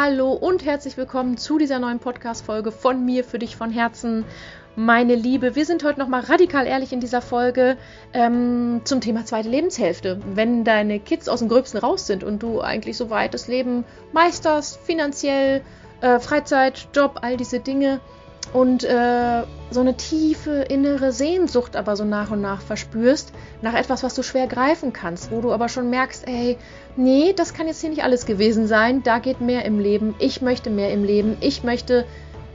Hallo und herzlich willkommen zu dieser neuen Podcast-Folge von mir für dich von Herzen. Meine Liebe, wir sind heute nochmal radikal ehrlich in dieser Folge ähm, zum Thema zweite Lebenshälfte. Wenn deine Kids aus dem Gröbsten raus sind und du eigentlich soweit das Leben meisterst, finanziell, äh, Freizeit, Job, all diese Dinge, und äh, so eine tiefe innere Sehnsucht aber so nach und nach verspürst, nach etwas, was du schwer greifen kannst, wo du aber schon merkst, ey, nee, das kann jetzt hier nicht alles gewesen sein, da geht mehr im Leben, ich möchte mehr im Leben, ich möchte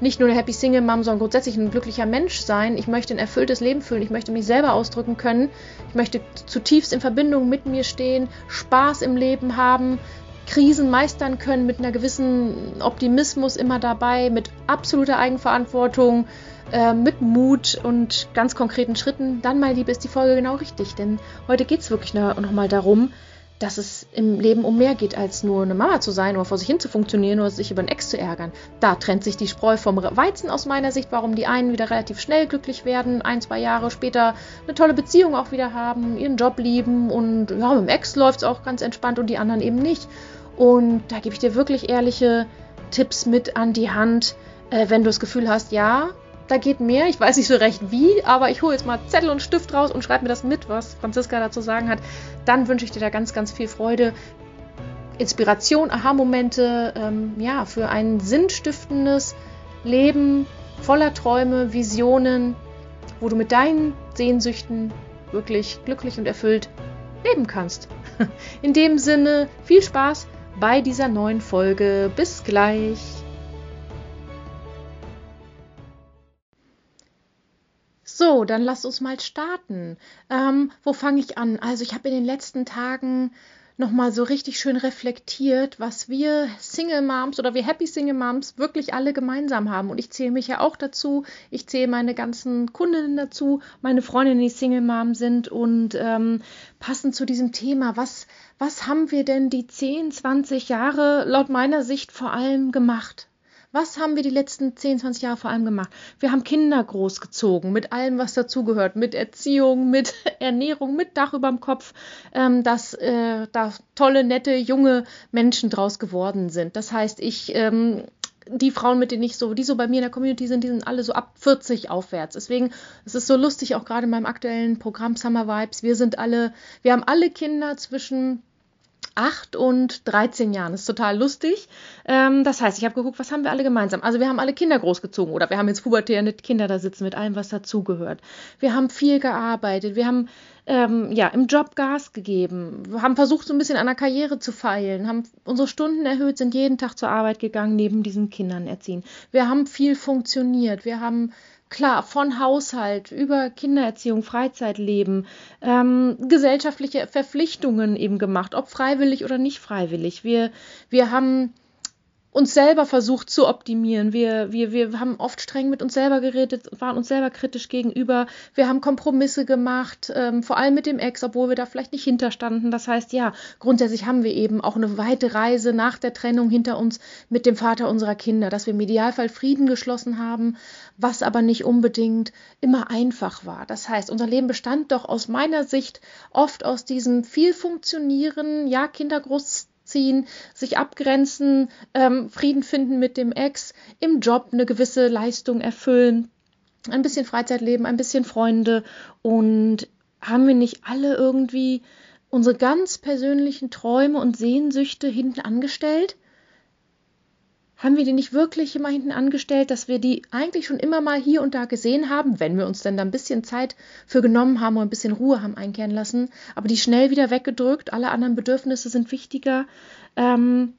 nicht nur eine Happy Single Mom, sondern grundsätzlich ein glücklicher Mensch sein. Ich möchte ein erfülltes Leben fühlen. Ich möchte mich selber ausdrücken können. Ich möchte zutiefst in Verbindung mit mir stehen, Spaß im Leben haben, Krisen meistern können mit einer gewissen Optimismus immer dabei, mit absoluter Eigenverantwortung, äh, mit Mut und ganz konkreten Schritten, dann, mein Liebe, ist die Folge genau richtig. Denn heute geht es wirklich nochmal darum, dass es im Leben um mehr geht, als nur eine Mama zu sein oder vor sich hin zu funktionieren oder sich über einen Ex zu ärgern. Da trennt sich die Spreu vom Weizen aus meiner Sicht, warum die einen wieder relativ schnell glücklich werden, ein, zwei Jahre später eine tolle Beziehung auch wieder haben, ihren Job lieben und ja, mit dem Ex läuft es auch ganz entspannt und die anderen eben nicht. Und da gebe ich dir wirklich ehrliche Tipps mit an die Hand, äh, wenn du das Gefühl hast, ja, da geht mehr. Ich weiß nicht so recht wie, aber ich hole jetzt mal Zettel und Stift raus und schreibe mir das mit, was Franziska dazu sagen hat. Dann wünsche ich dir da ganz, ganz viel Freude, Inspiration, Aha-Momente, ähm, ja, für ein sinnstiftendes Leben voller Träume, Visionen, wo du mit deinen Sehnsüchten wirklich glücklich und erfüllt leben kannst. In dem Sinne, viel Spaß bei dieser neuen Folge. Bis gleich. So, dann lass uns mal starten. Ähm, wo fange ich an? Also ich habe in den letzten Tagen nochmal so richtig schön reflektiert, was wir Single Moms oder wir Happy Single Moms wirklich alle gemeinsam haben. Und ich zähle mich ja auch dazu. Ich zähle meine ganzen Kundinnen dazu, meine Freundinnen, die Single Mom sind. Und ähm, passend zu diesem Thema, was, was haben wir denn die 10, 20 Jahre laut meiner Sicht vor allem gemacht? Was haben wir die letzten 10, 20 Jahre vor allem gemacht? Wir haben Kinder großgezogen, mit allem, was dazugehört, mit Erziehung, mit Ernährung, mit Dach über dem Kopf, ähm, dass äh, da tolle, nette, junge Menschen draus geworden sind. Das heißt, ich ähm, die Frauen, mit denen ich so, die so bei mir in der Community sind, die sind alle so ab 40 aufwärts. Deswegen, es ist so lustig, auch gerade in meinem aktuellen Programm Summer Vibes. Wir sind alle, wir haben alle Kinder zwischen 8 und 13 Jahren. Das ist total lustig. Ähm, das heißt, ich habe geguckt, was haben wir alle gemeinsam? Also wir haben alle Kinder großgezogen oder wir haben jetzt pubertierende Kinder da sitzen mit allem, was dazugehört. Wir haben viel gearbeitet. Wir haben ähm, ja, im Job Gas gegeben, wir haben versucht, so ein bisschen an der Karriere zu feilen, haben unsere Stunden erhöht, sind jeden Tag zur Arbeit gegangen, neben diesen Kindern erziehen. Wir haben viel funktioniert, wir haben klar, von Haushalt über Kindererziehung, Freizeitleben, ähm, gesellschaftliche Verpflichtungen eben gemacht, ob freiwillig oder nicht freiwillig. Wir, wir haben uns selber versucht zu optimieren. Wir, wir, wir haben oft streng mit uns selber geredet, waren uns selber kritisch gegenüber. Wir haben Kompromisse gemacht, ähm, vor allem mit dem Ex, obwohl wir da vielleicht nicht hinterstanden. Das heißt, ja, grundsätzlich haben wir eben auch eine weite Reise nach der Trennung hinter uns mit dem Vater unserer Kinder, dass wir im Idealfall Frieden geschlossen haben, was aber nicht unbedingt immer einfach war. Das heißt, unser Leben bestand doch aus meiner Sicht oft aus diesem viel funktionieren, ja, Kinder groß ziehen, sich abgrenzen, ähm, Frieden finden mit dem Ex, im Job eine gewisse Leistung erfüllen, ein bisschen Freizeitleben, ein bisschen Freunde und haben wir nicht alle irgendwie unsere ganz persönlichen Träume und Sehnsüchte hinten angestellt? Haben wir die nicht wirklich immer hinten angestellt, dass wir die eigentlich schon immer mal hier und da gesehen haben, wenn wir uns denn da ein bisschen Zeit für genommen haben und ein bisschen Ruhe haben einkehren lassen, aber die schnell wieder weggedrückt, alle anderen Bedürfnisse sind wichtiger, ähm,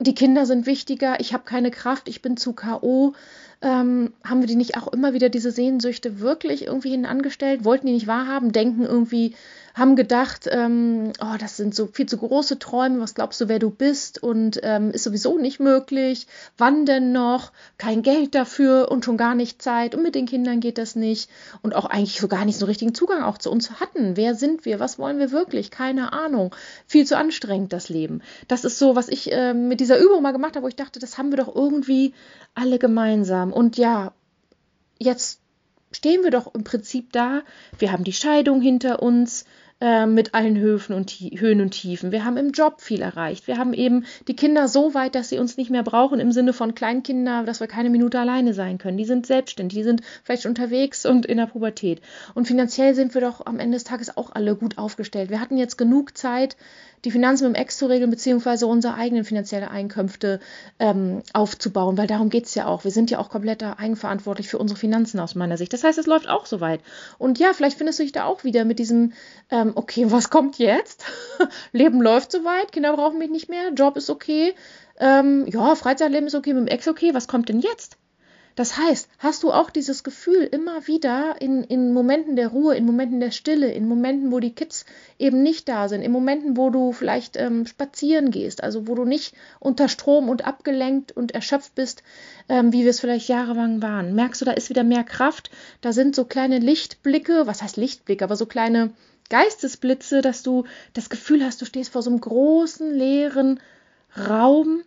die Kinder sind wichtiger, ich habe keine Kraft, ich bin zu KO. Ähm, haben wir die nicht auch immer wieder diese Sehnsüchte wirklich irgendwie hinten angestellt? Wollten die nicht wahrhaben? Denken irgendwie, haben gedacht, ähm, oh, das sind so viel zu große Träume, was glaubst du, wer du bist? Und ähm, ist sowieso nicht möglich, wann denn noch, kein Geld dafür und schon gar nicht Zeit. Und mit den Kindern geht das nicht. Und auch eigentlich so gar nicht so richtigen Zugang auch zu uns hatten. Wer sind wir, was wollen wir wirklich, keine Ahnung, viel zu anstrengend das Leben. Das ist so, was ich äh, mit dieser Übung mal gemacht habe, wo ich dachte, das haben wir doch irgendwie alle gemeinsam. Und ja, jetzt stehen wir doch im Prinzip da, wir haben die Scheidung hinter uns, äh, mit allen Höfen und Höhen und Tiefen. Wir haben im Job viel erreicht. Wir haben eben die Kinder so weit, dass sie uns nicht mehr brauchen im Sinne von Kleinkinder, dass wir keine Minute alleine sein können. Die sind selbstständig, die sind vielleicht unterwegs und in der Pubertät. Und finanziell sind wir doch am Ende des Tages auch alle gut aufgestellt. Wir hatten jetzt genug Zeit, die Finanzen mit dem Ex zu regeln, beziehungsweise unsere eigenen finanziellen Einkünfte ähm, aufzubauen, weil darum geht es ja auch. Wir sind ja auch komplett eigenverantwortlich für unsere Finanzen aus meiner Sicht. Das heißt, es läuft auch soweit. Und ja, vielleicht findest du dich da auch wieder mit diesem, ähm, okay, was kommt jetzt? Leben läuft soweit, Kinder brauchen mich nicht mehr, Job ist okay, ähm, ja, Freizeitleben ist okay, mit dem Ex okay, was kommt denn jetzt? Das heißt, hast du auch dieses Gefühl immer wieder in, in Momenten der Ruhe, in Momenten der Stille, in Momenten, wo die Kids eben nicht da sind, in Momenten, wo du vielleicht ähm, spazieren gehst, also wo du nicht unter Strom und abgelenkt und erschöpft bist, ähm, wie wir es vielleicht jahrelang waren. Merkst du, da ist wieder mehr Kraft, da sind so kleine Lichtblicke, was heißt Lichtblicke, aber so kleine Geistesblitze, dass du das Gefühl hast, du stehst vor so einem großen, leeren Raum,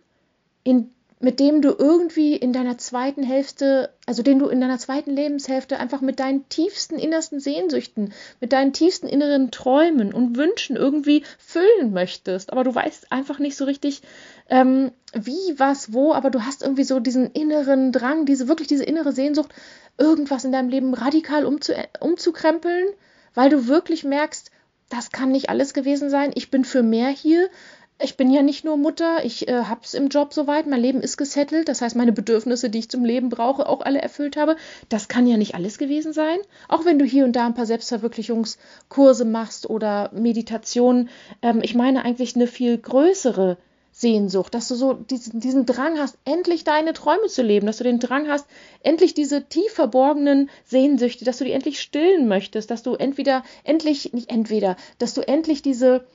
in mit dem du irgendwie in deiner zweiten Hälfte, also den du in deiner zweiten Lebenshälfte einfach mit deinen tiefsten innersten Sehnsüchten, mit deinen tiefsten inneren Träumen und Wünschen irgendwie füllen möchtest. Aber du weißt einfach nicht so richtig, ähm, wie, was, wo, aber du hast irgendwie so diesen inneren Drang, diese wirklich diese innere Sehnsucht, irgendwas in deinem Leben radikal umzu, umzukrempeln, weil du wirklich merkst, das kann nicht alles gewesen sein. Ich bin für mehr hier ich bin ja nicht nur Mutter, ich äh, habe es im Job soweit, mein Leben ist gesettelt, das heißt, meine Bedürfnisse, die ich zum Leben brauche, auch alle erfüllt habe. Das kann ja nicht alles gewesen sein. Auch wenn du hier und da ein paar Selbstverwirklichungskurse machst oder Meditationen. Ähm, ich meine eigentlich eine viel größere Sehnsucht, dass du so diesen, diesen Drang hast, endlich deine Träume zu leben, dass du den Drang hast, endlich diese tief verborgenen Sehnsüchte, dass du die endlich stillen möchtest, dass du entweder, endlich, nicht entweder, dass du endlich diese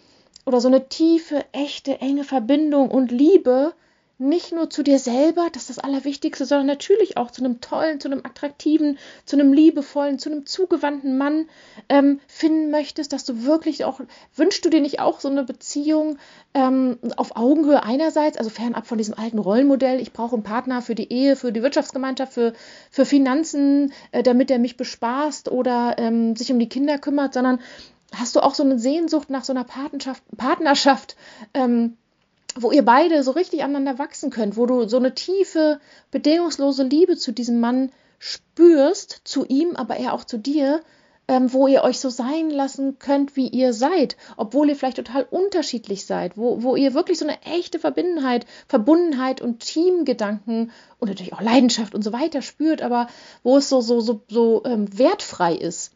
oder so eine tiefe, echte, enge Verbindung und Liebe nicht nur zu dir selber, das ist das Allerwichtigste, sondern natürlich auch zu einem tollen, zu einem attraktiven, zu einem liebevollen, zu einem zugewandten Mann ähm, finden möchtest, dass du wirklich auch, wünschst du dir nicht auch so eine Beziehung ähm, auf Augenhöhe einerseits, also fernab von diesem alten Rollenmodell, ich brauche einen Partner für die Ehe, für die Wirtschaftsgemeinschaft, für, für Finanzen, äh, damit er mich bespaßt oder ähm, sich um die Kinder kümmert, sondern hast du auch so eine Sehnsucht nach so einer Partnerschaft, Partnerschaft ähm, wo ihr beide so richtig aneinander wachsen könnt, wo du so eine tiefe, bedingungslose Liebe zu diesem Mann spürst, zu ihm, aber er auch zu dir, ähm, wo ihr euch so sein lassen könnt, wie ihr seid, obwohl ihr vielleicht total unterschiedlich seid, wo, wo ihr wirklich so eine echte Verbundenheit, Verbundenheit und Teamgedanken und natürlich auch Leidenschaft und so weiter spürt, aber wo es so, so, so, so ähm, wertfrei ist.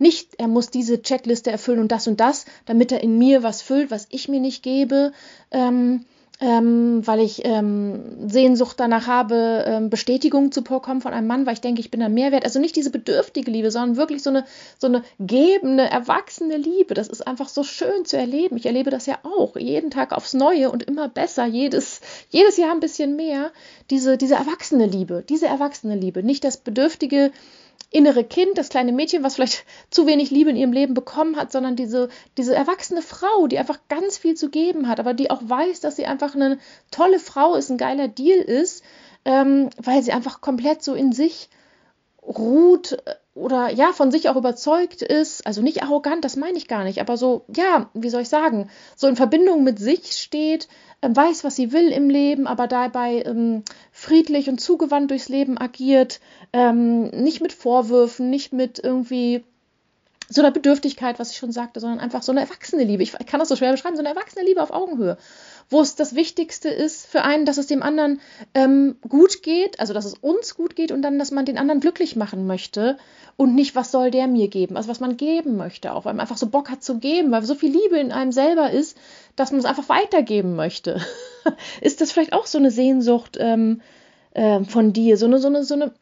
Nicht, er muss diese Checkliste erfüllen und das und das, damit er in mir was füllt, was ich mir nicht gebe, ähm, ähm, weil ich ähm, Sehnsucht danach habe, ähm, Bestätigung zu bekommen von einem Mann, weil ich denke, ich bin ein Mehrwert. Also nicht diese bedürftige Liebe, sondern wirklich so eine, so eine gebende, erwachsene Liebe. Das ist einfach so schön zu erleben. Ich erlebe das ja auch jeden Tag aufs Neue und immer besser, jedes, jedes Jahr ein bisschen mehr. Diese, diese erwachsene Liebe, diese erwachsene Liebe, nicht das bedürftige, innere Kind, das kleine Mädchen, was vielleicht zu wenig Liebe in ihrem Leben bekommen hat, sondern diese, diese erwachsene Frau, die einfach ganz viel zu geben hat, aber die auch weiß, dass sie einfach eine tolle Frau ist, ein geiler Deal ist, ähm, weil sie einfach komplett so in sich ruht äh, oder ja, von sich auch überzeugt ist, also nicht arrogant, das meine ich gar nicht, aber so, ja, wie soll ich sagen, so in Verbindung mit sich steht, äh, weiß, was sie will im Leben, aber dabei ähm, friedlich und zugewandt durchs Leben agiert, ähm, nicht mit Vorwürfen, nicht mit irgendwie so einer Bedürftigkeit, was ich schon sagte, sondern einfach so eine erwachsene Liebe. Ich kann das so schwer beschreiben, so eine erwachsene Liebe auf Augenhöhe wo es das Wichtigste ist für einen, dass es dem anderen ähm, gut geht, also dass es uns gut geht und dann, dass man den anderen glücklich machen möchte und nicht, was soll der mir geben, also was man geben möchte auch, weil man einfach so Bock hat zu geben, weil so viel Liebe in einem selber ist, dass man es einfach weitergeben möchte. ist das vielleicht auch so eine Sehnsucht ähm, äh, von dir, so eine, so eine, so eine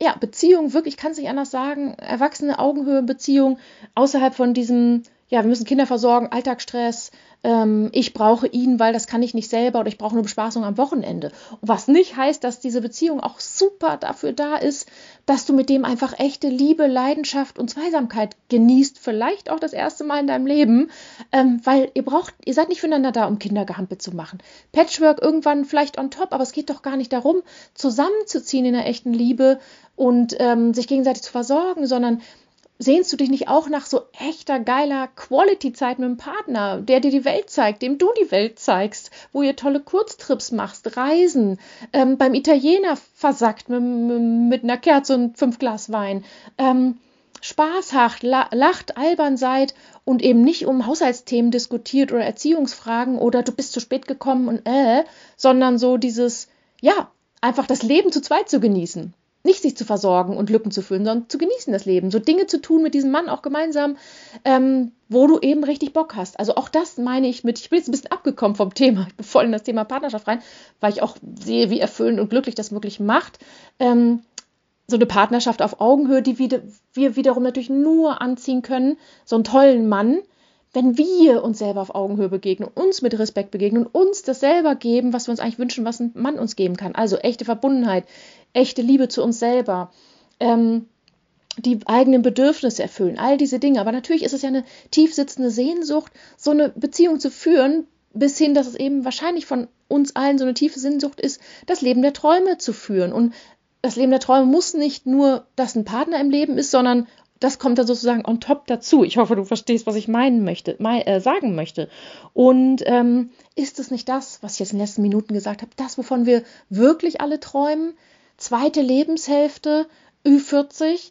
ja, Beziehung, wirklich, kann es nicht anders sagen, erwachsene Augenhöhe-Beziehung außerhalb von diesem, ja, wir müssen Kinder versorgen, Alltagsstress, ähm, ich brauche ihn, weil das kann ich nicht selber oder ich brauche eine Bespaßung am Wochenende. Was nicht heißt, dass diese Beziehung auch super dafür da ist, dass du mit dem einfach echte Liebe, Leidenschaft und Zweisamkeit genießt, vielleicht auch das erste Mal in deinem Leben, ähm, weil ihr braucht, ihr seid nicht füreinander da, um Kindergehampel zu machen. Patchwork irgendwann vielleicht on top, aber es geht doch gar nicht darum, zusammenzuziehen in einer echten Liebe und ähm, sich gegenseitig zu versorgen, sondern sehnst du dich nicht auch nach so echter, geiler Quality-Zeit mit einem Partner, der dir die Welt zeigt, dem du die Welt zeigst, wo ihr tolle Kurztrips machst, Reisen, ähm, beim Italiener versackt mit, mit, einer Kerze und fünf Glas Wein, ähm, Spaß habt, lacht, albern seid und eben nicht um Haushaltsthemen diskutiert oder Erziehungsfragen oder du bist zu spät gekommen und äh, sondern so dieses, ja, einfach das Leben zu zweit zu genießen nicht sich zu versorgen und Lücken zu füllen, sondern zu genießen das Leben, so Dinge zu tun mit diesem Mann auch gemeinsam, ähm, wo du eben richtig Bock hast. Also auch das meine ich mit, ich bin jetzt ein bisschen abgekommen vom Thema, ich bin voll in das Thema Partnerschaft rein, weil ich auch sehe, wie erfüllend und glücklich das wirklich macht. Ähm, so eine Partnerschaft auf Augenhöhe, die wir wiederum natürlich nur anziehen können, so einen tollen Mann, wenn wir uns selber auf Augenhöhe begegnen, uns mit Respekt begegnen und uns das selber geben, was wir uns eigentlich wünschen, was ein Mann uns geben kann. Also echte Verbundenheit, echte Liebe zu uns selber, ähm, die eigenen Bedürfnisse erfüllen, all diese Dinge. Aber natürlich ist es ja eine tief sitzende Sehnsucht, so eine Beziehung zu führen, bis hin, dass es eben wahrscheinlich von uns allen so eine tiefe Sehnsucht ist, das Leben der Träume zu führen. Und das Leben der Träume muss nicht nur, dass ein Partner im Leben ist, sondern das kommt dann sozusagen on top dazu. Ich hoffe, du verstehst, was ich meinen möchte, mein, äh, sagen möchte. Und ähm, ist es nicht das, was ich jetzt in den letzten Minuten gesagt habe, das, wovon wir wirklich alle träumen? Zweite Lebenshälfte, Ü40,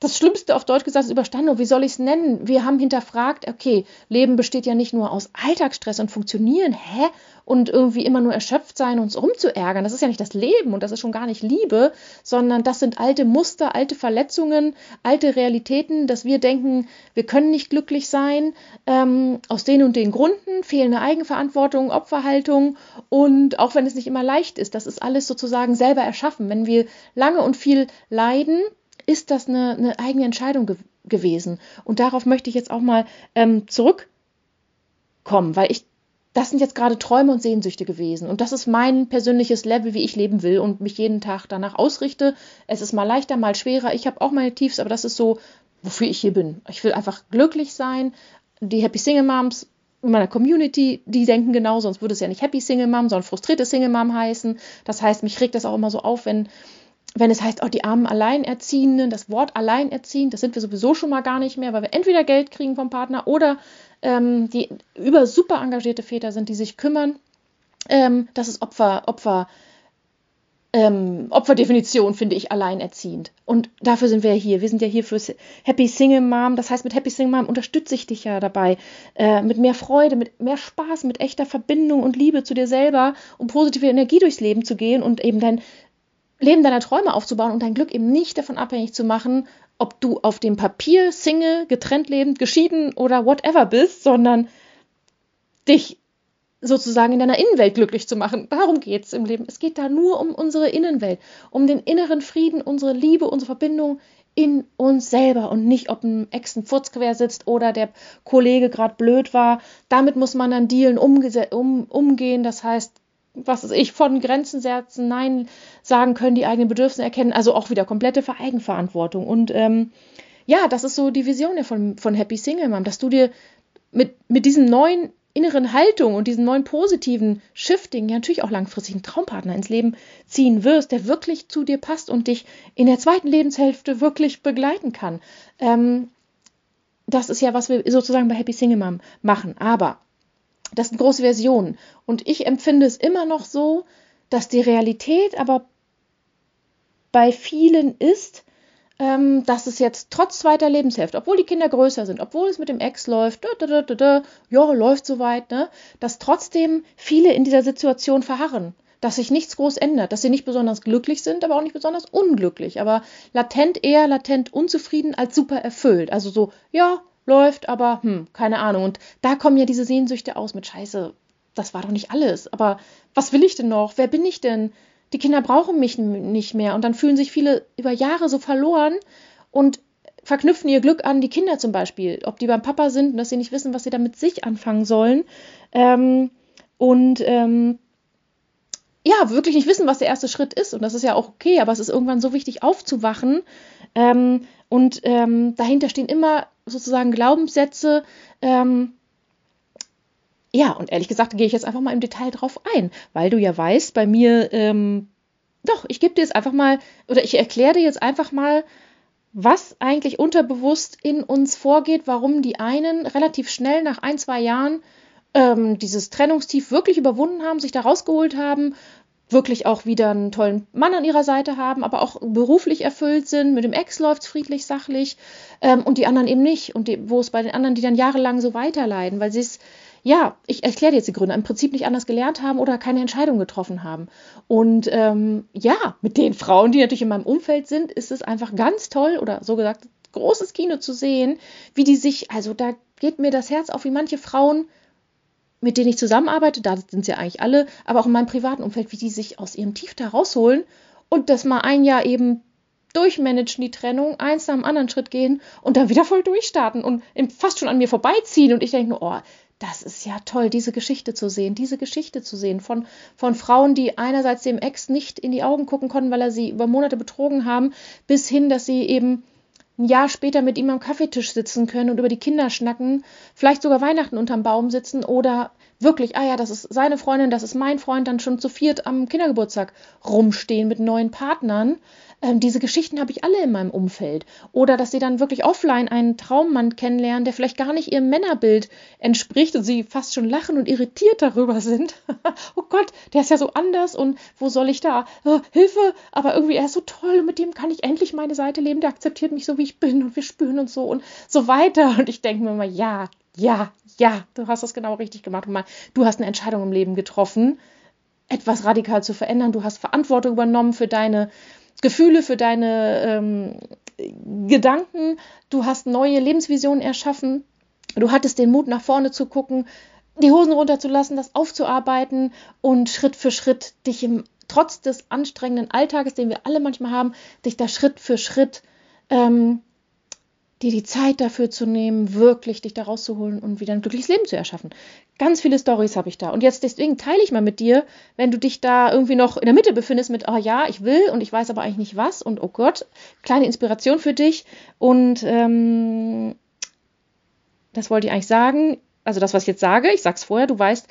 das Schlimmste auf Deutsch gesagt ist überstanden. Und wie soll ich es nennen? Wir haben hinterfragt, okay, Leben besteht ja nicht nur aus Alltagsstress und Funktionieren, hä? Und irgendwie immer nur erschöpft sein uns rumzuärgern. Das ist ja nicht das Leben und das ist schon gar nicht Liebe, sondern das sind alte Muster, alte Verletzungen, alte Realitäten, dass wir denken, wir können nicht glücklich sein, ähm, aus den und den Gründen, fehlende Eigenverantwortung, Opferhaltung und auch wenn es nicht immer leicht ist, das ist alles sozusagen selber erschaffen. Wenn wir lange und viel leiden, ist das eine, eine eigene Entscheidung ge gewesen. Und darauf möchte ich jetzt auch mal ähm, zurückkommen, weil ich, das sind jetzt gerade Träume und Sehnsüchte gewesen. Und das ist mein persönliches Level, wie ich leben will und mich jeden Tag danach ausrichte. Es ist mal leichter, mal schwerer. Ich habe auch meine Tiefs, aber das ist so, wofür ich hier bin. Ich will einfach glücklich sein. Die Happy Single Moms in meiner Community, die denken genau, sonst würde es ja nicht Happy Single Mom, sondern frustrierte Single Mom heißen. Das heißt, mich regt das auch immer so auf, wenn wenn es heißt, oh, die armen Alleinerziehenden, das Wort Alleinerziehend, das sind wir sowieso schon mal gar nicht mehr, weil wir entweder Geld kriegen vom Partner oder ähm, die über super engagierte Väter sind, die sich kümmern. Ähm, das ist Opfer, Opfer, ähm, Opferdefinition, finde ich, alleinerziehend. Und dafür sind wir hier. Wir sind ja hier für Happy Single Mom. Das heißt, mit Happy Single Mom unterstütze ich dich ja dabei. Äh, mit mehr Freude, mit mehr Spaß, mit echter Verbindung und Liebe zu dir selber, um positive Energie durchs Leben zu gehen und eben dein Leben deiner Träume aufzubauen und dein Glück eben nicht davon abhängig zu machen, ob du auf dem Papier Single, getrennt lebend, geschieden oder whatever bist, sondern dich sozusagen in deiner Innenwelt glücklich zu machen. Darum geht es im Leben. Es geht da nur um unsere Innenwelt, um den inneren Frieden, unsere Liebe, unsere Verbindung in uns selber und nicht, ob ein Ex ein Furz quer sitzt oder der Kollege gerade blöd war. Damit muss man dann dealen, um, umgehen. Das heißt, was ist ich, von Grenzen setzen, Nein sagen können, die eigenen Bedürfnisse erkennen, also auch wieder komplette Eigenverantwortung. Und ähm, ja, das ist so die Vision ja von, von Happy Single Mom, dass du dir mit, mit diesen neuen inneren Haltung und diesen neuen positiven Shifting ja natürlich auch langfristig einen Traumpartner ins Leben ziehen wirst, der wirklich zu dir passt und dich in der zweiten Lebenshälfte wirklich begleiten kann. Ähm, das ist ja, was wir sozusagen bei Happy Single Mom machen. Aber das sind große Versionen. Und ich empfinde es immer noch so, dass die Realität aber bei vielen ist, ähm, dass es jetzt trotz zweiter Lebenshälfte, obwohl die Kinder größer sind, obwohl es mit dem Ex läuft, da, da, da, ja, läuft soweit, ne, dass trotzdem viele in dieser Situation verharren, dass sich nichts groß ändert, dass sie nicht besonders glücklich sind, aber auch nicht besonders unglücklich, aber latent eher latent unzufrieden als super erfüllt. Also so, ja, läuft, aber hm, keine Ahnung. Und da kommen ja diese Sehnsüchte aus mit Scheiße, das war doch nicht alles. Aber was will ich denn noch? Wer bin ich denn? Die Kinder brauchen mich nicht mehr. Und dann fühlen sich viele über Jahre so verloren und verknüpfen ihr Glück an die Kinder zum Beispiel. Ob die beim Papa sind und dass sie nicht wissen, was sie da mit sich anfangen sollen. Ähm, und ähm, ja, wirklich nicht wissen, was der erste Schritt ist. Und das ist ja auch okay, aber es ist irgendwann so wichtig aufzuwachen. Ähm, und ähm, dahinter stehen immer sozusagen Glaubenssätze. Ähm, ja, und ehrlich gesagt gehe ich jetzt einfach mal im Detail drauf ein, weil du ja weißt, bei mir, ähm, doch, ich gebe dir jetzt einfach mal, oder ich erkläre dir jetzt einfach mal, was eigentlich unterbewusst in uns vorgeht, warum die einen relativ schnell nach ein, zwei Jahren ähm, dieses Trennungstief wirklich überwunden haben, sich da rausgeholt haben, wirklich auch wieder einen tollen Mann an ihrer Seite haben, aber auch beruflich erfüllt sind. Mit dem Ex läuft es friedlich, sachlich ähm, und die anderen eben nicht. Und wo es bei den anderen, die dann jahrelang so weiterleiden, weil sie es, ja, ich erkläre jetzt die Gründe, im Prinzip nicht anders gelernt haben oder keine Entscheidung getroffen haben. Und ähm, ja, mit den Frauen, die natürlich in meinem Umfeld sind, ist es einfach ganz toll oder so gesagt großes Kino zu sehen, wie die sich, also da geht mir das Herz auf, wie manche Frauen mit denen ich zusammenarbeite, da sind sie ja eigentlich alle, aber auch in meinem privaten Umfeld, wie die sich aus ihrem Tief da rausholen und das mal ein Jahr eben durchmanagen, die Trennung, eins nach dem anderen Schritt gehen und dann wieder voll durchstarten und fast schon an mir vorbeiziehen. Und ich denke nur, oh, das ist ja toll, diese Geschichte zu sehen, diese Geschichte zu sehen von, von Frauen, die einerseits dem Ex nicht in die Augen gucken konnten, weil er sie über Monate betrogen haben, bis hin, dass sie eben ein Jahr später mit ihm am Kaffeetisch sitzen können und über die Kinder schnacken, vielleicht sogar Weihnachten unterm Baum sitzen oder wirklich, ah ja, das ist seine Freundin, das ist mein Freund, dann schon zu viert am Kindergeburtstag rumstehen mit neuen Partnern. Ähm, diese Geschichten habe ich alle in meinem Umfeld. Oder dass sie dann wirklich offline einen Traummann kennenlernen, der vielleicht gar nicht ihrem Männerbild entspricht und sie fast schon lachen und irritiert darüber sind. oh Gott, der ist ja so anders und wo soll ich da? Oh, Hilfe! Aber irgendwie, er ist so toll und mit dem kann ich endlich meine Seite leben. Der akzeptiert mich so, wie ich bin und wir spüren uns so und so weiter. Und ich denke mir immer, ja, ja, ja, du hast das genau richtig gemacht. Und mal, du hast eine Entscheidung im Leben getroffen etwas radikal zu verändern. Du hast Verantwortung übernommen für deine Gefühle, für deine ähm, Gedanken. Du hast neue Lebensvisionen erschaffen. Du hattest den Mut, nach vorne zu gucken, die Hosen runterzulassen, das aufzuarbeiten und Schritt für Schritt dich im, trotz des anstrengenden Alltages, den wir alle manchmal haben, dich da Schritt für Schritt ähm, dir die Zeit dafür zu nehmen, wirklich dich da rauszuholen und wieder ein glückliches Leben zu erschaffen. Ganz viele Stories habe ich da. Und jetzt deswegen teile ich mal mit dir, wenn du dich da irgendwie noch in der Mitte befindest mit, oh ja, ich will und ich weiß aber eigentlich nicht was und oh Gott, kleine Inspiration für dich. Und ähm, das wollte ich eigentlich sagen. Also das, was ich jetzt sage, ich sag's vorher, du weißt,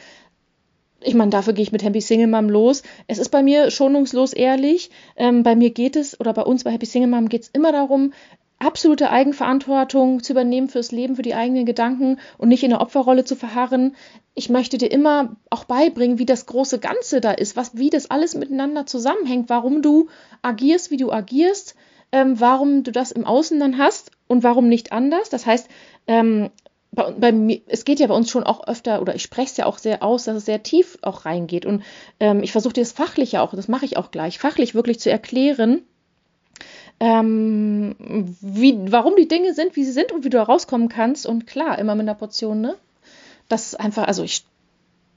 ich meine, dafür gehe ich mit Happy Single Mom los. Es ist bei mir schonungslos ehrlich. Ähm, bei mir geht es, oder bei uns bei Happy Single Mom geht es immer darum, absolute Eigenverantwortung zu übernehmen fürs Leben, für die eigenen Gedanken und nicht in der Opferrolle zu verharren. Ich möchte dir immer auch beibringen, wie das große Ganze da ist, was, wie das alles miteinander zusammenhängt, warum du agierst, wie du agierst, ähm, warum du das im Außen dann hast und warum nicht anders. Das heißt, ähm, bei, bei mir, es geht ja bei uns schon auch öfter, oder ich spreche es ja auch sehr aus, dass es sehr tief auch reingeht. Und ähm, ich versuche dir das fachlich ja auch, das mache ich auch gleich, fachlich wirklich zu erklären, ähm, wie, warum die Dinge sind, wie sie sind und wie du da rauskommen kannst. Und klar, immer mit einer Portion, ne? Das ist einfach, also ich,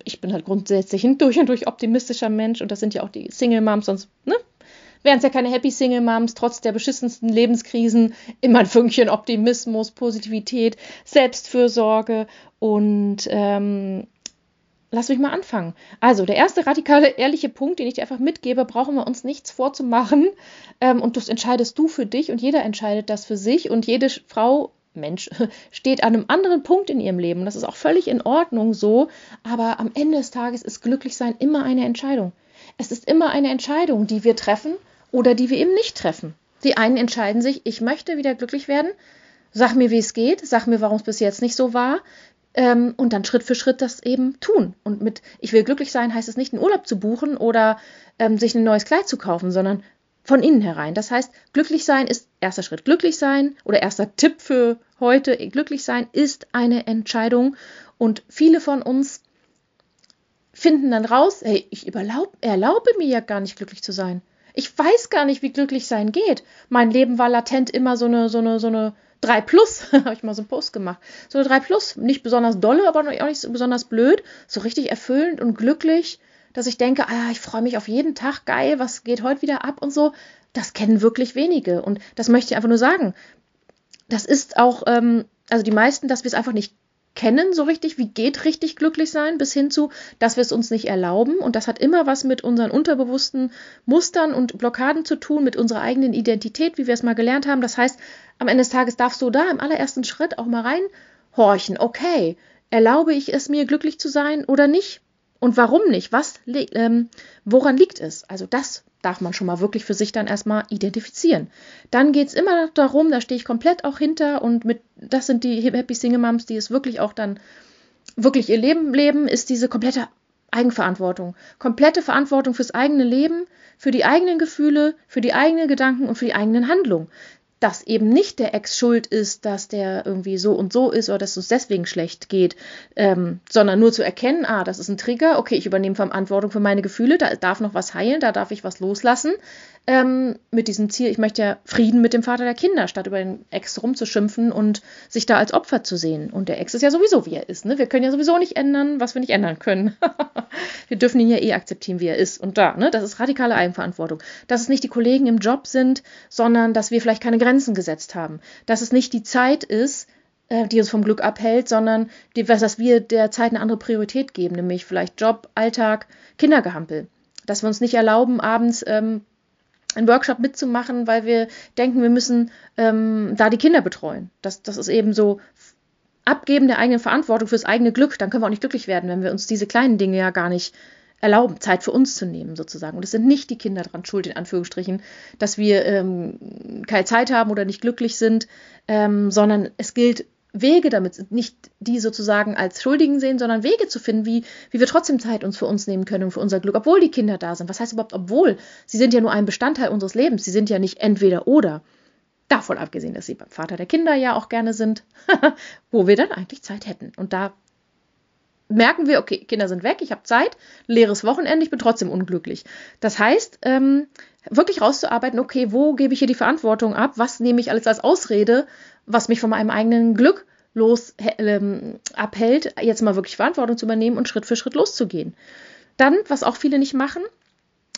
ich bin halt grundsätzlich ein durch und durch optimistischer Mensch und das sind ja auch die Single Moms, sonst, ne? Wären es ja keine Happy Single Moms, trotz der beschissensten Lebenskrisen, immer ein Fünkchen Optimismus, Positivität, Selbstfürsorge und ähm, lass mich mal anfangen. Also, der erste radikale, ehrliche Punkt, den ich dir einfach mitgebe, brauchen wir uns nichts vorzumachen. Ähm, und das entscheidest du für dich und jeder entscheidet das für sich und jede Frau, Mensch, steht an einem anderen Punkt in ihrem Leben. Das ist auch völlig in Ordnung so. Aber am Ende des Tages ist Glücklichsein immer eine Entscheidung. Es ist immer eine Entscheidung, die wir treffen oder die wir eben nicht treffen. Die einen entscheiden sich, ich möchte wieder glücklich werden. Sag mir, wie es geht. Sag mir, warum es bis jetzt nicht so war. Ähm, und dann Schritt für Schritt das eben tun. Und mit Ich will glücklich sein heißt es nicht, einen Urlaub zu buchen oder ähm, sich ein neues Kleid zu kaufen, sondern von innen herein. Das heißt, glücklich sein ist erster Schritt. Glücklich sein oder erster Tipp für heute, glücklich sein ist eine Entscheidung. Und viele von uns finden dann raus, hey, ich überlaub, erlaube mir ja gar nicht glücklich zu sein. Ich weiß gar nicht, wie glücklich sein geht. Mein Leben war latent immer so eine, so eine, so eine 3 Plus, habe ich mal so einen Post gemacht. So eine 3 Plus, nicht besonders dolle, aber auch nicht so besonders blöd, so richtig erfüllend und glücklich, dass ich denke, ah, ich freue mich auf jeden Tag, geil, was geht heute wieder ab und so. Das kennen wirklich wenige und das möchte ich einfach nur sagen. Das ist auch, ähm, also die meisten, dass wir es einfach nicht kennen so richtig, wie geht richtig glücklich sein, bis hin zu, dass wir es uns nicht erlauben. Und das hat immer was mit unseren unterbewussten Mustern und Blockaden zu tun, mit unserer eigenen Identität, wie wir es mal gelernt haben. Das heißt, am Ende des Tages darfst du da im allerersten Schritt auch mal reinhorchen. Okay, erlaube ich es mir, glücklich zu sein oder nicht? Und warum nicht? Was, ähm, woran liegt es? Also das darf man schon mal wirklich für sich dann erstmal identifizieren. Dann geht es immer darum, da stehe ich komplett auch hinter und mit, das sind die Happy Single Moms, die es wirklich auch dann wirklich ihr Leben leben, ist diese komplette Eigenverantwortung. Komplette Verantwortung fürs eigene Leben, für die eigenen Gefühle, für die eigenen Gedanken und für die eigenen Handlungen dass eben nicht der Ex schuld ist, dass der irgendwie so und so ist oder dass es deswegen schlecht geht, ähm, sondern nur zu erkennen, ah, das ist ein Trigger, okay, ich übernehme Verantwortung für meine Gefühle, da darf noch was heilen, da darf ich was loslassen, ähm, mit diesem Ziel, ich möchte ja Frieden mit dem Vater der Kinder, statt über den Ex rumzuschimpfen und sich da als Opfer zu sehen. Und der Ex ist ja sowieso, wie er ist. Ne? Wir können ja sowieso nicht ändern, was wir nicht ändern können. wir dürfen ihn ja eh akzeptieren, wie er ist. Und da, ne? das ist radikale Eigenverantwortung. Dass es nicht die Kollegen im Job sind, sondern dass wir vielleicht keine Grenzen gesetzt haben. Dass es nicht die Zeit ist, äh, die uns vom Glück abhält, sondern die, dass wir der Zeit eine andere Priorität geben, nämlich vielleicht Job, Alltag, Kindergehampel. Dass wir uns nicht erlauben, abends ähm, einen Workshop mitzumachen, weil wir denken, wir müssen ähm, da die Kinder betreuen. Das, das ist eben so Abgeben der eigenen Verantwortung fürs eigene Glück. Dann können wir auch nicht glücklich werden, wenn wir uns diese kleinen Dinge ja gar nicht erlauben, Zeit für uns zu nehmen, sozusagen. Und es sind nicht die Kinder dran schuld, in Anführungsstrichen, dass wir ähm, keine Zeit haben oder nicht glücklich sind, ähm, sondern es gilt, Wege damit, nicht die sozusagen als Schuldigen sehen, sondern Wege zu finden, wie, wie wir trotzdem Zeit uns für uns nehmen können und für unser Glück, obwohl die Kinder da sind. Was heißt überhaupt obwohl? Sie sind ja nur ein Bestandteil unseres Lebens. Sie sind ja nicht entweder oder. Davon abgesehen, dass sie beim Vater der Kinder ja auch gerne sind, wo wir dann eigentlich Zeit hätten. Und da merken wir, okay, Kinder sind weg, ich habe Zeit, leeres Wochenende, ich bin trotzdem unglücklich. Das heißt, ähm, wirklich rauszuarbeiten, okay, wo gebe ich hier die Verantwortung ab? Was nehme ich alles als Ausrede, was mich von meinem eigenen Glück los ähm, abhält, jetzt mal wirklich Verantwortung zu übernehmen und Schritt für Schritt loszugehen. Dann, was auch viele nicht machen,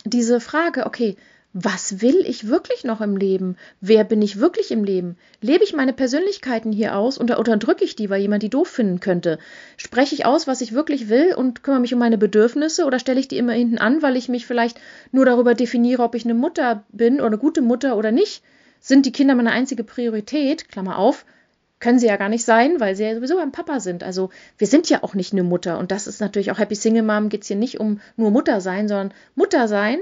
diese Frage, okay, was will ich wirklich noch im Leben? Wer bin ich wirklich im Leben? Lebe ich meine Persönlichkeiten hier aus oder unterdrücke ich die, weil jemand die doof finden könnte? Spreche ich aus, was ich wirklich will und kümmere mich um meine Bedürfnisse oder stelle ich die immer hinten an, weil ich mich vielleicht nur darüber definiere, ob ich eine Mutter bin oder eine gute Mutter oder nicht? Sind die Kinder meine einzige Priorität? Klammer auf. Können sie ja gar nicht sein, weil sie ja sowieso beim Papa sind. Also wir sind ja auch nicht eine Mutter. Und das ist natürlich auch Happy Single Mom, geht es hier nicht um nur Mutter sein, sondern Mutter sein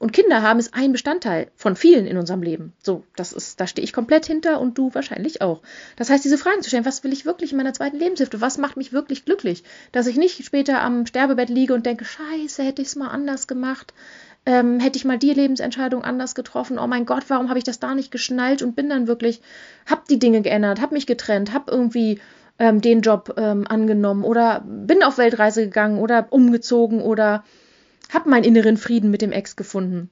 und Kinder haben ist ein Bestandteil von vielen in unserem Leben. So, das ist, da stehe ich komplett hinter und du wahrscheinlich auch. Das heißt, diese Fragen zu stellen, was will ich wirklich in meiner zweiten Lebenshälfte? Was macht mich wirklich glücklich? Dass ich nicht später am Sterbebett liege und denke, scheiße, hätte ich es mal anders gemacht. Ähm, hätte ich mal die Lebensentscheidung anders getroffen, oh mein Gott, warum habe ich das da nicht geschnallt und bin dann wirklich, hab die Dinge geändert, hab mich getrennt, hab irgendwie ähm, den Job ähm, angenommen oder bin auf Weltreise gegangen oder umgezogen oder habe meinen inneren Frieden mit dem Ex gefunden.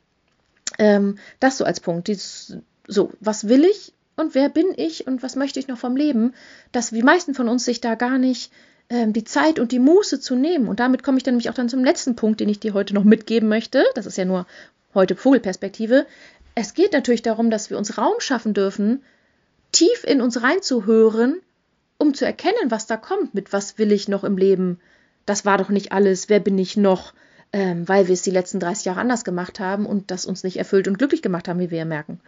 Ähm, das so als Punkt. Dieses, so, was will ich und wer bin ich und was möchte ich noch vom Leben? Dass die meisten von uns sich da gar nicht ähm, die Zeit und die Muße zu nehmen. Und damit komme ich dann nämlich auch dann zum letzten Punkt, den ich dir heute noch mitgeben möchte. Das ist ja nur heute Vogelperspektive. Es geht natürlich darum, dass wir uns Raum schaffen dürfen, tief in uns reinzuhören, um zu erkennen, was da kommt, mit was will ich noch im Leben. Das war doch nicht alles, wer bin ich noch? Ähm, weil wir es die letzten 30 Jahre anders gemacht haben und das uns nicht erfüllt und glücklich gemacht haben, wie wir ja merken.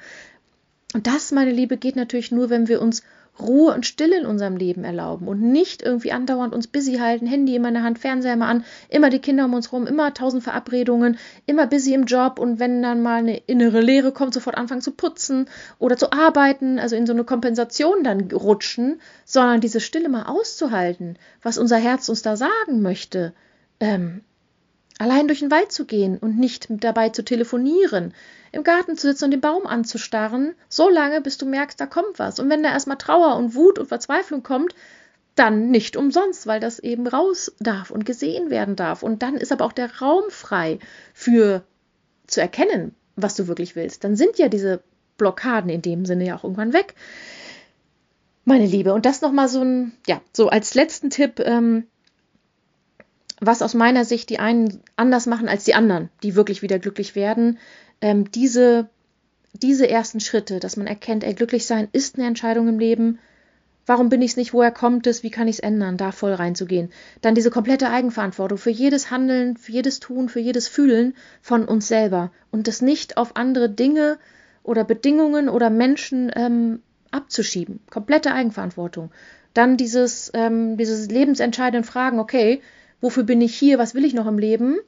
Und das, meine Liebe, geht natürlich nur, wenn wir uns Ruhe und Stille in unserem Leben erlauben und nicht irgendwie andauernd uns busy halten, Handy immer in der Hand, Fernseher immer an, immer die Kinder um uns rum, immer tausend Verabredungen, immer busy im Job und wenn dann mal eine innere Leere kommt, sofort anfangen zu putzen oder zu arbeiten, also in so eine Kompensation dann rutschen, sondern diese Stille mal auszuhalten, was unser Herz uns da sagen möchte. Ähm, Allein durch den Wald zu gehen und nicht dabei zu telefonieren, im Garten zu sitzen und den Baum anzustarren, so lange, bis du merkst, da kommt was. Und wenn da erstmal Trauer und Wut und Verzweiflung kommt, dann nicht umsonst, weil das eben raus darf und gesehen werden darf. Und dann ist aber auch der Raum frei für zu erkennen, was du wirklich willst. Dann sind ja diese Blockaden in dem Sinne ja auch irgendwann weg. Meine Liebe, und das nochmal so ein, ja, so als letzten Tipp, ähm, was aus meiner Sicht die einen anders machen als die anderen, die wirklich wieder glücklich werden. Ähm, diese, diese ersten Schritte, dass man erkennt, ey, glücklich sein ist eine Entscheidung im Leben. Warum bin ich es nicht? Woher kommt es? Wie kann ich es ändern? Da voll reinzugehen. Dann diese komplette Eigenverantwortung für jedes Handeln, für jedes Tun, für jedes Fühlen von uns selber und das nicht auf andere Dinge oder Bedingungen oder Menschen ähm, abzuschieben. Komplette Eigenverantwortung. Dann dieses, ähm, dieses lebensentscheidende Fragen, okay, wofür bin ich hier, was will ich noch im Leben?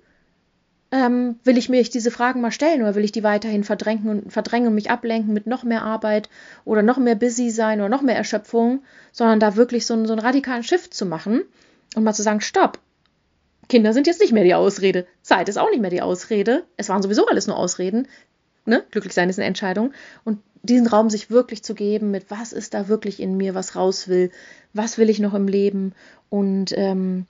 ähm, will ich mir diese Fragen mal stellen oder will ich die weiterhin verdrängen und verdrängen und mich ablenken mit noch mehr Arbeit oder noch mehr busy sein oder noch mehr Erschöpfung, sondern da wirklich so, so einen radikalen Shift zu machen und mal zu sagen, stopp. Kinder sind jetzt nicht mehr die Ausrede. Zeit ist auch nicht mehr die Ausrede. Es waren sowieso alles nur Ausreden. Ne? Glücklich sein ist eine Entscheidung. Und diesen Raum sich wirklich zu geben mit, was ist da wirklich in mir, was raus will, was will ich noch im Leben. Und ähm,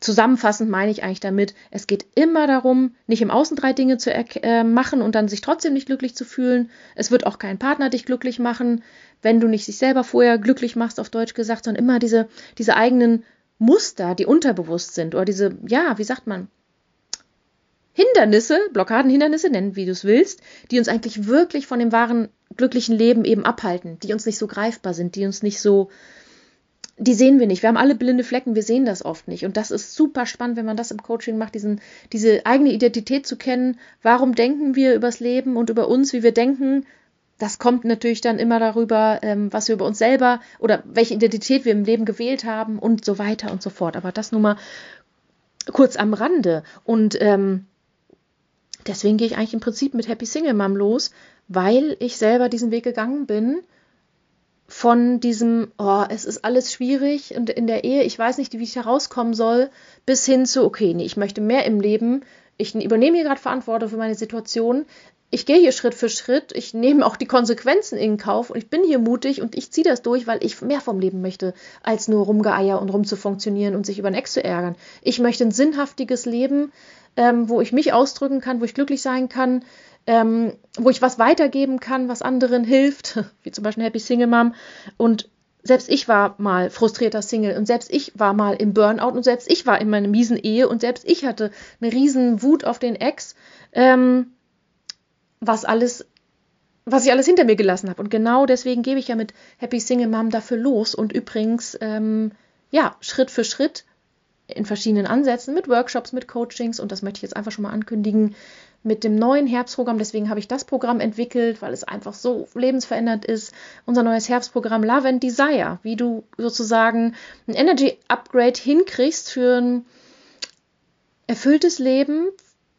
zusammenfassend meine ich eigentlich damit, es geht immer darum, nicht im Außen drei Dinge zu äh, machen und dann sich trotzdem nicht glücklich zu fühlen. Es wird auch kein Partner dich glücklich machen, wenn du nicht sich selber vorher glücklich machst, auf Deutsch gesagt, sondern immer diese, diese eigenen Muster, die unterbewusst sind oder diese, ja, wie sagt man, Hindernisse, Blockadenhindernisse, nennen wie du es willst, die uns eigentlich wirklich von dem wahren glücklichen Leben eben abhalten, die uns nicht so greifbar sind, die uns nicht so, die sehen wir nicht. Wir haben alle blinde Flecken, wir sehen das oft nicht. Und das ist super spannend, wenn man das im Coaching macht, diesen, diese eigene Identität zu kennen. Warum denken wir übers Leben und über uns, wie wir denken? Das kommt natürlich dann immer darüber, ähm, was wir über uns selber oder welche Identität wir im Leben gewählt haben und so weiter und so fort. Aber das nur mal kurz am Rande. Und ähm, deswegen gehe ich eigentlich im Prinzip mit Happy Single Mom los, weil ich selber diesen Weg gegangen bin von diesem, oh, es ist alles schwierig und in der Ehe, ich weiß nicht, wie ich herauskommen soll, bis hin zu, okay, nee, ich möchte mehr im Leben, ich übernehme hier gerade Verantwortung für meine Situation, ich gehe hier Schritt für Schritt, ich nehme auch die Konsequenzen in Kauf und ich bin hier mutig und ich ziehe das durch, weil ich mehr vom Leben möchte, als nur rumgeeier und rumzufunktionieren und sich über den Ex zu ärgern. Ich möchte ein sinnhaftiges Leben, ähm, wo ich mich ausdrücken kann, wo ich glücklich sein kann, ähm, wo ich was weitergeben kann, was anderen hilft, wie zum Beispiel Happy Single Mom. Und selbst ich war mal frustrierter Single und selbst ich war mal im Burnout und selbst ich war in meiner miesen Ehe und selbst ich hatte eine riesen Wut auf den Ex, ähm, was alles was ich alles hinter mir gelassen habe. Und genau deswegen gebe ich ja mit Happy Single Mom dafür los. Und übrigens, ähm, ja, Schritt für Schritt in verschiedenen Ansätzen, mit Workshops, mit Coachings und das möchte ich jetzt einfach schon mal ankündigen, mit dem neuen Herbstprogramm. Deswegen habe ich das Programm entwickelt, weil es einfach so lebensverändert ist. Unser neues Herbstprogramm Love and Desire, wie du sozusagen ein Energy Upgrade hinkriegst für ein erfülltes Leben,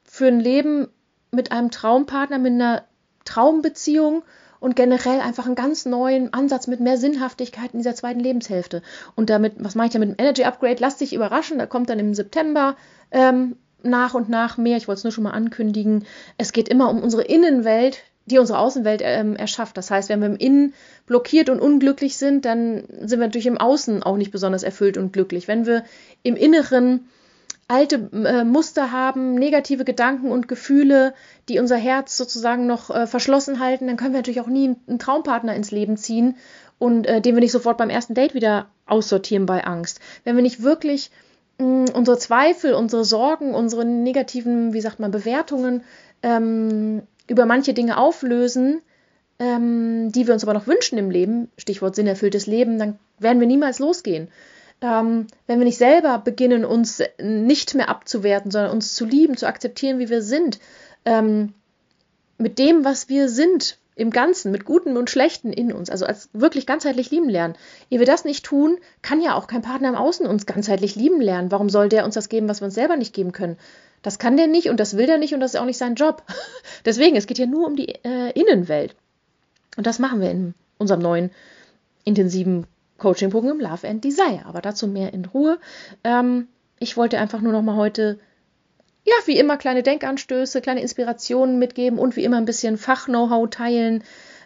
für ein Leben mit einem Traumpartner, mit einer Traumbeziehung und generell einfach einen ganz neuen Ansatz mit mehr Sinnhaftigkeit in dieser zweiten Lebenshälfte. Und damit, was mache ich da mit dem Energy Upgrade? Lass dich überraschen, da kommt dann im September ähm, nach und nach mehr. Ich wollte es nur schon mal ankündigen. Es geht immer um unsere Innenwelt, die unsere Außenwelt ähm, erschafft. Das heißt, wenn wir im Innen blockiert und unglücklich sind, dann sind wir natürlich im Außen auch nicht besonders erfüllt und glücklich. Wenn wir im Inneren alte äh, Muster haben, negative Gedanken und Gefühle, die unser Herz sozusagen noch äh, verschlossen halten, dann können wir natürlich auch nie einen Traumpartner ins Leben ziehen und äh, den wir nicht sofort beim ersten Date wieder aussortieren bei Angst. Wenn wir nicht wirklich unsere Zweifel, unsere Sorgen, unsere negativen, wie sagt man, Bewertungen ähm, über manche Dinge auflösen, ähm, die wir uns aber noch wünschen im Leben, Stichwort sinnerfülltes Leben, dann werden wir niemals losgehen ähm, wenn wir nicht selber beginnen, uns nicht mehr abzuwerten, sondern uns zu lieben, zu akzeptieren, wie wir sind, ähm, mit dem, was wir sind, im Ganzen, mit Guten und Schlechten in uns, also als wirklich ganzheitlich lieben lernen. Ehe wir das nicht tun, kann ja auch kein Partner im Außen uns ganzheitlich lieben lernen. Warum soll der uns das geben, was wir uns selber nicht geben können? Das kann der nicht und das will der nicht und das ist auch nicht sein Job. Deswegen, es geht ja nur um die äh, Innenwelt. Und das machen wir in unserem neuen intensiven Coaching-Programm Love and Desire. Aber dazu mehr in Ruhe. Ähm, ich wollte einfach nur noch mal heute, ja, wie immer kleine Denkanstöße, kleine Inspirationen mitgeben und wie immer ein bisschen Fach-Know-how teilen.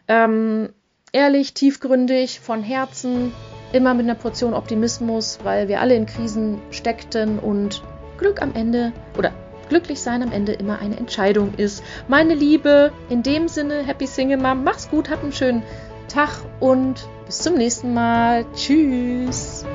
Ähm, ehrlich, tiefgründig, von Herzen, immer mit einer Portion Optimismus, weil wir alle in Krisen steckten und Glück am Ende oder glücklich sein am Ende immer eine Entscheidung ist. Meine Liebe, in dem Sinne, Happy Single Mom, mach's gut, hab einen schönen Tag und bis zum nächsten Mal. Tschüss.